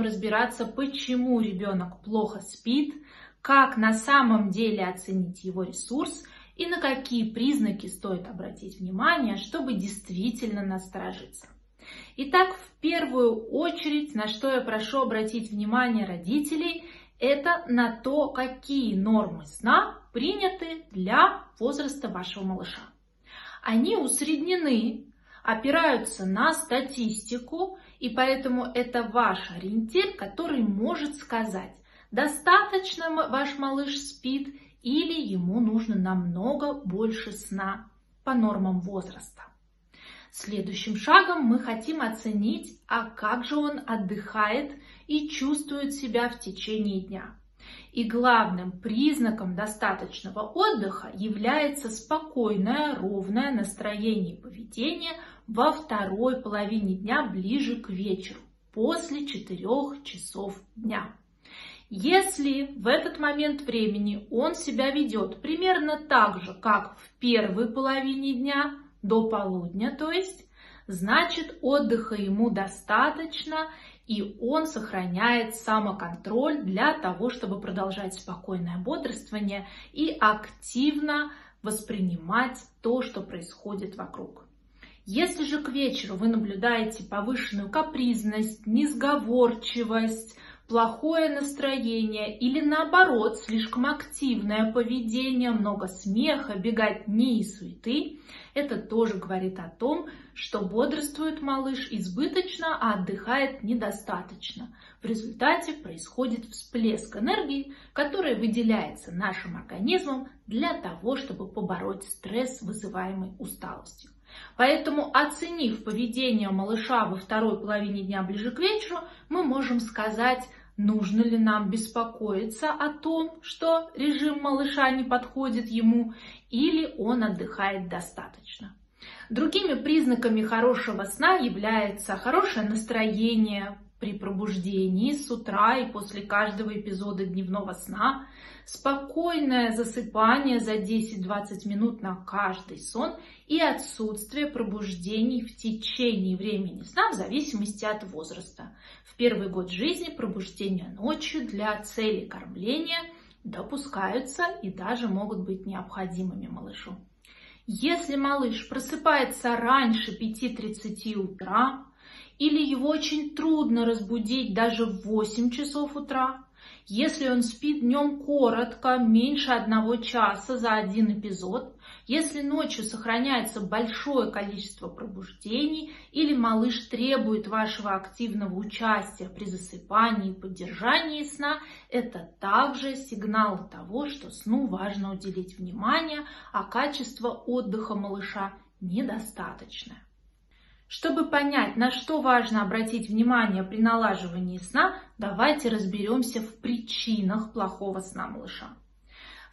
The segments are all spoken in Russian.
разбираться, почему ребенок плохо спит, как на самом деле оценить его ресурс и на какие признаки стоит обратить внимание, чтобы действительно насторожиться. Итак, в первую очередь, на что я прошу обратить внимание родителей, это на то, какие нормы сна приняты для возраста вашего малыша. Они усреднены, опираются на статистику и поэтому это ваш ориентир, который может сказать, достаточно ваш малыш спит или ему нужно намного больше сна по нормам возраста. Следующим шагом мы хотим оценить, а как же он отдыхает и чувствует себя в течение дня. И главным признаком достаточного отдыха является спокойное, ровное настроение и поведение – во второй половине дня ближе к вечеру, после 4 часов дня. Если в этот момент времени он себя ведет примерно так же, как в первой половине дня, до полудня, то есть, значит отдыха ему достаточно, и он сохраняет самоконтроль для того, чтобы продолжать спокойное бодрствование и активно воспринимать то, что происходит вокруг. Если же к вечеру вы наблюдаете повышенную капризность, несговорчивость, плохое настроение или наоборот слишком активное поведение, много смеха, бегать дни и суеты, это тоже говорит о том, что бодрствует малыш избыточно, а отдыхает недостаточно. В результате происходит всплеск энергии, которая выделяется нашим организмом для того, чтобы побороть стресс, вызываемый усталостью. Поэтому, оценив поведение малыша во второй половине дня ближе к вечеру, мы можем сказать, нужно ли нам беспокоиться о том, что режим малыша не подходит ему, или он отдыхает достаточно. Другими признаками хорошего сна является хорошее настроение, при пробуждении с утра и после каждого эпизода дневного сна, спокойное засыпание за 10-20 минут на каждый сон и отсутствие пробуждений в течение времени сна в зависимости от возраста. В первый год жизни пробуждения ночью для цели кормления допускаются и даже могут быть необходимыми малышу. Если малыш просыпается раньше 5.30 утра, или его очень трудно разбудить даже в 8 часов утра, если он спит днем коротко, меньше одного часа за один эпизод, если ночью сохраняется большое количество пробуждений или малыш требует вашего активного участия при засыпании и поддержании сна, это также сигнал того, что сну важно уделить внимание, а качество отдыха малыша недостаточное. Чтобы понять, на что важно обратить внимание при налаживании сна, давайте разберемся в причинах плохого сна малыша.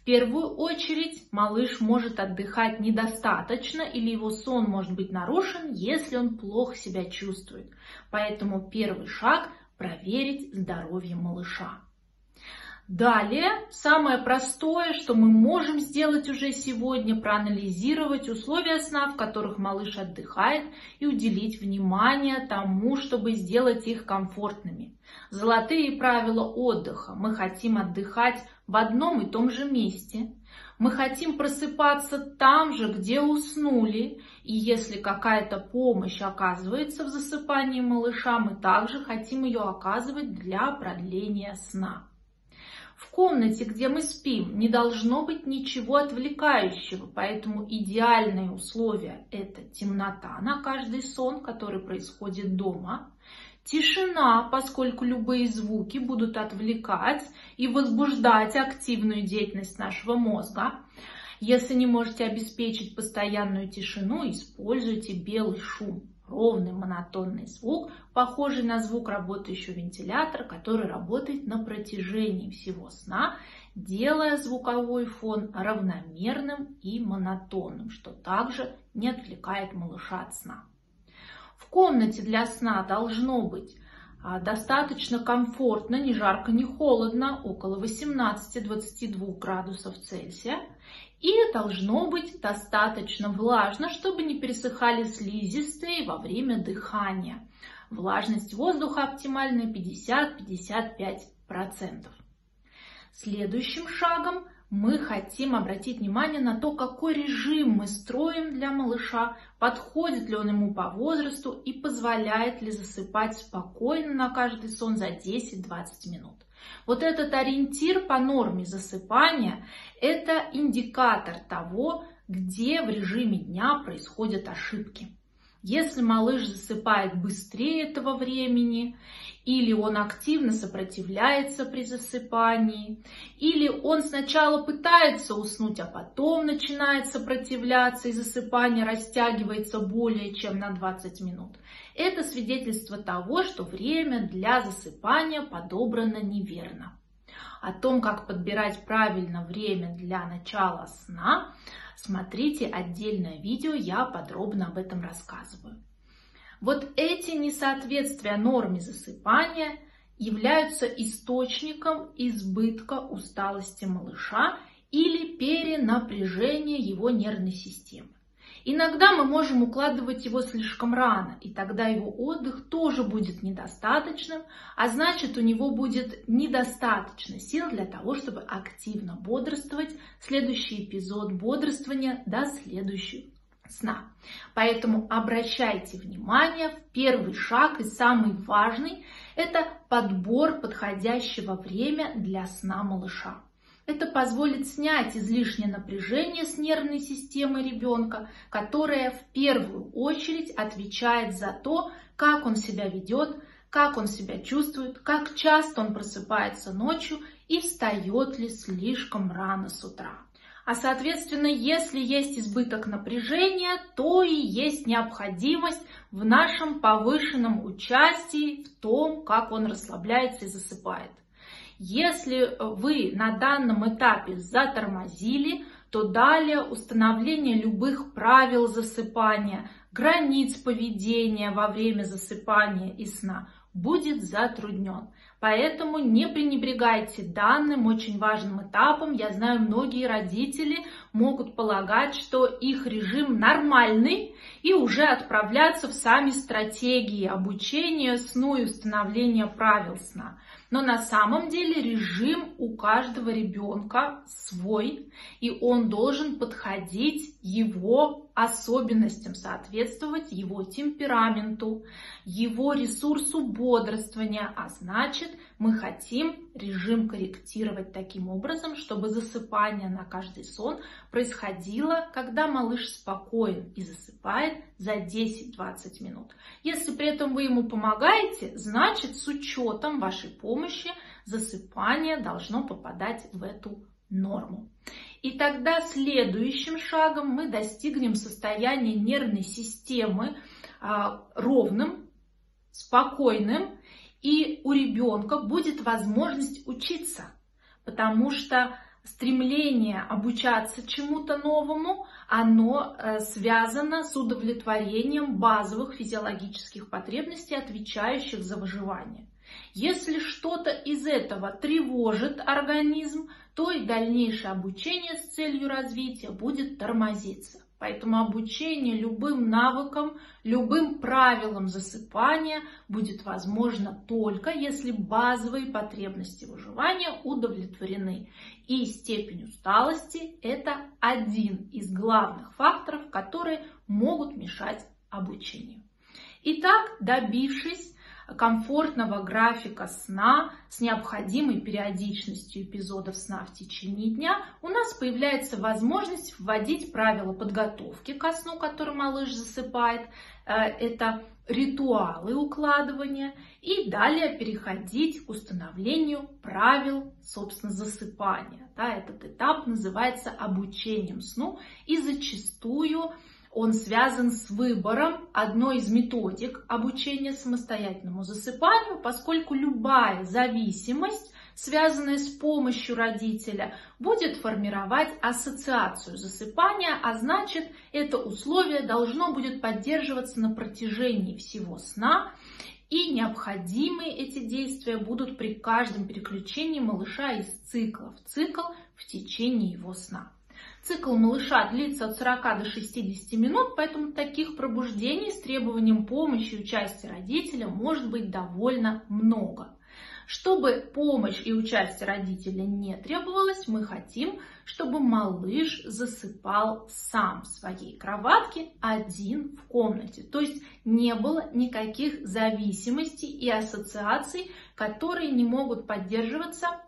В первую очередь малыш может отдыхать недостаточно или его сон может быть нарушен, если он плохо себя чувствует. Поэтому первый шаг – проверить здоровье малыша. Далее, самое простое, что мы можем сделать уже сегодня, проанализировать условия сна, в которых малыш отдыхает, и уделить внимание тому, чтобы сделать их комфортными. Золотые правила отдыха. Мы хотим отдыхать в одном и том же месте. Мы хотим просыпаться там же, где уснули. И если какая-то помощь оказывается в засыпании малыша, мы также хотим ее оказывать для продления сна. В комнате, где мы спим, не должно быть ничего отвлекающего, поэтому идеальные условия – это темнота на каждый сон, который происходит дома, Тишина, поскольку любые звуки будут отвлекать и возбуждать активную деятельность нашего мозга. Если не можете обеспечить постоянную тишину, используйте белый шум ровный монотонный звук, похожий на звук работающего вентилятора, который работает на протяжении всего сна, делая звуковой фон равномерным и монотонным, что также не отвлекает малыша от сна. Комнате для сна должно быть а, достаточно комфортно, не жарко, не холодно, около 18-22 градусов Цельсия. И должно быть достаточно влажно, чтобы не пересыхали слизистые во время дыхания. влажность воздуха оптимальная 50-55%. Следующим шагом мы хотим обратить внимание на то, какой режим мы строим для малыша, подходит ли он ему по возрасту и позволяет ли засыпать спокойно на каждый сон за 10-20 минут. Вот этот ориентир по норме засыпания – это индикатор того, где в режиме дня происходят ошибки. Если малыш засыпает быстрее этого времени, или он активно сопротивляется при засыпании, или он сначала пытается уснуть, а потом начинает сопротивляться и засыпание растягивается более чем на 20 минут. Это свидетельство того, что время для засыпания подобрано неверно. О том, как подбирать правильно время для начала сна, смотрите отдельное видео, я подробно об этом рассказываю. Вот эти несоответствия норме засыпания являются источником избытка усталости малыша или перенапряжения его нервной системы. Иногда мы можем укладывать его слишком рано, и тогда его отдых тоже будет недостаточным, а значит у него будет недостаточно сил для того, чтобы активно бодрствовать. Следующий эпизод бодрствования до следующего сна. Поэтому обращайте внимание, первый шаг и самый важный – это подбор подходящего времени для сна малыша. Это позволит снять излишнее напряжение с нервной системы ребенка, которая в первую очередь отвечает за то, как он себя ведет, как он себя чувствует, как часто он просыпается ночью и встает ли слишком рано с утра. А соответственно, если есть избыток напряжения, то и есть необходимость в нашем повышенном участии в том, как он расслабляется и засыпает. Если вы на данном этапе затормозили, то далее установление любых правил засыпания, границ поведения во время засыпания и сна будет затруднен. Поэтому не пренебрегайте данным очень важным этапом. Я знаю, многие родители могут полагать, что их режим нормальный и уже отправляться в сами стратегии обучения сну и установления правил сна. Но на самом деле режим у каждого ребенка свой, и он должен подходить его особенностям, соответствовать его темпераменту, его ресурсу бодрствования, а значит мы хотим режим корректировать таким образом, чтобы засыпание на каждый сон происходило, когда малыш спокоен и засыпает за 10-20 минут. Если при этом вы ему помогаете, значит с учетом вашей помощи засыпание должно попадать в эту норму. И тогда следующим шагом мы достигнем состояния нервной системы а, ровным, спокойным, и у ребенка будет возможность учиться, потому что стремление обучаться чему-то новому, оно э, связано с удовлетворением базовых физиологических потребностей, отвечающих за выживание. Если что-то из этого тревожит организм, то и дальнейшее обучение с целью развития будет тормозиться. Поэтому обучение любым навыкам, любым правилам засыпания будет возможно только если базовые потребности выживания удовлетворены. И степень усталости – это один из главных факторов, которые могут мешать обучению. Итак, добившись комфортного графика сна с необходимой периодичностью эпизодов сна в течение дня, у нас появляется возможность вводить правила подготовки ко сну, который малыш засыпает. Э, это ритуалы укладывания и далее переходить к установлению правил, собственно, засыпания. Да, этот этап называется обучением сну и зачастую он связан с выбором одной из методик обучения самостоятельному засыпанию, поскольку любая зависимость, связанная с помощью родителя, будет формировать ассоциацию засыпания, а значит это условие должно будет поддерживаться на протяжении всего сна, и необходимые эти действия будут при каждом переключении малыша из цикла в цикл в течение его сна. Цикл малыша длится от 40 до 60 минут, поэтому таких пробуждений с требованием помощи и участия родителя может быть довольно много. Чтобы помощь и участие родителя не требовалось, мы хотим, чтобы малыш засыпал сам в своей кроватке один в комнате. То есть не было никаких зависимостей и ассоциаций, которые не могут поддерживаться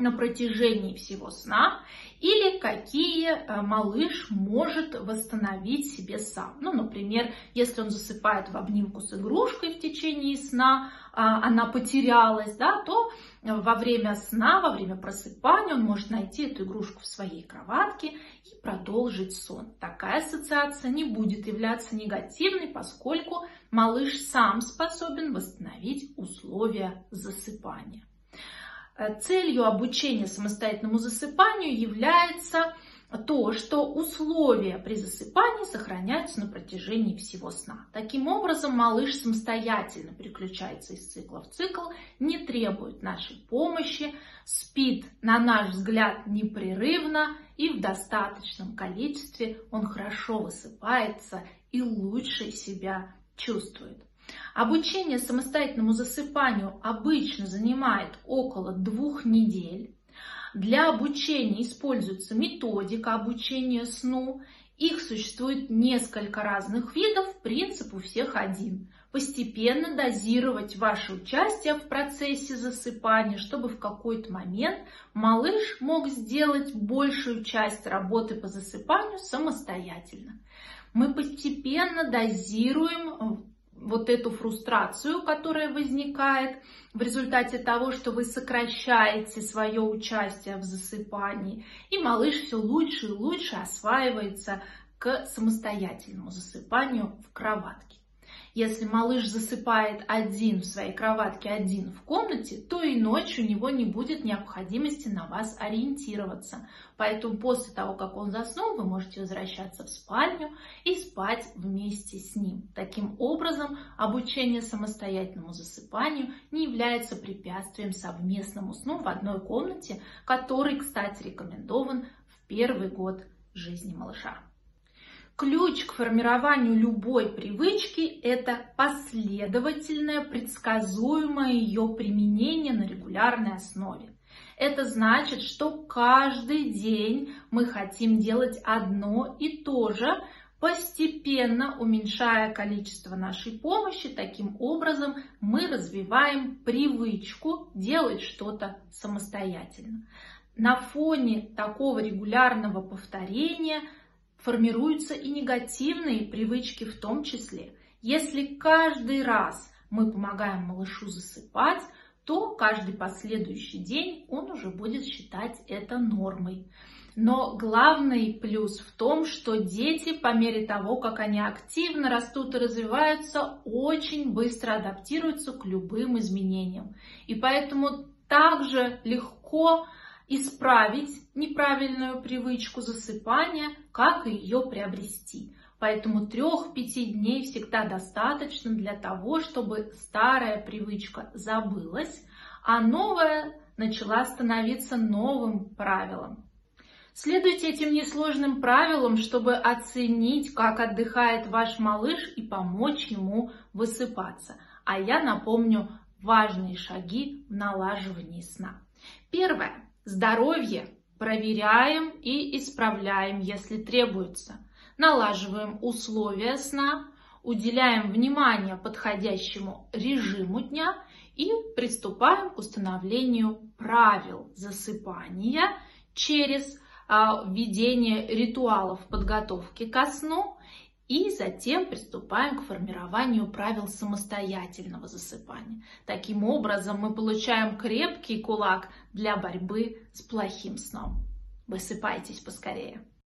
на протяжении всего сна или какие э, малыш может восстановить себе сам. Ну, например, если он засыпает в обнимку с игрушкой в течение сна, а, она потерялась, да, то во время сна, во время просыпания он может найти эту игрушку в своей кроватке и продолжить сон. Такая ассоциация не будет являться негативной, поскольку малыш сам способен восстановить условия засыпания. Э, целью обучения самостоятельному засыпанию является то, что условия при засыпании сохраняются на протяжении всего сна. Таким образом, малыш самостоятельно переключается из цикла в цикл, не требует нашей помощи, спит, на наш взгляд, непрерывно и в достаточном количестве он хорошо высыпается и лучше себя чувствует. Обучение самостоятельному засыпанию обычно занимает около двух недель. Для обучения используется методика обучения сну. Их существует несколько разных видов, принцип у всех один. Постепенно дозировать ваше участие в процессе засыпания, чтобы в какой-то момент малыш мог сделать большую часть работы по засыпанию самостоятельно. Мы постепенно дозируем вот эту фрустрацию, которая возникает в результате того, что вы сокращаете свое участие в засыпании, и малыш все лучше и лучше осваивается к самостоятельному засыпанию в кроватке. Если малыш засыпает один в своей кроватке, один в комнате, то и ночью у него не будет необходимости на вас ориентироваться. Поэтому после того, как он заснул, вы можете возвращаться в спальню и спать вместе с ним. Таким образом, обучение самостоятельному засыпанию не является препятствием совместному сну в одной комнате, который, кстати, рекомендован в первый год жизни малыша. Ключ к формированию любой привычки – это последовательное, предсказуемое ее применение на регулярной основе. Это значит, что каждый день мы хотим делать одно и то же, постепенно уменьшая количество нашей помощи. Таким образом мы развиваем привычку делать что-то самостоятельно. На фоне такого регулярного повторения – формируются и негативные привычки в том числе. Если каждый раз мы помогаем малышу засыпать, то каждый последующий день он уже будет считать это нормой. Но главный плюс в том, что дети по мере того, как они активно растут и развиваются, очень быстро адаптируются к любым изменениям. И поэтому также легко исправить неправильную привычку засыпания, как ее приобрести. Поэтому 3-5 дней всегда достаточно для того, чтобы старая привычка забылась, а новая начала становиться новым правилом. Следуйте этим несложным правилам, чтобы оценить, как отдыхает ваш малыш и помочь ему высыпаться. А я напомню важные шаги в налаживании сна. Первое. Здоровье проверяем и исправляем, если требуется. Налаживаем условия сна, уделяем внимание подходящему режиму дня и приступаем к установлению правил засыпания через а, введение ритуалов подготовки ко сну и затем приступаем к формированию правил самостоятельного засыпания. Таким образом мы получаем крепкий кулак для борьбы с плохим сном. Высыпайтесь поскорее.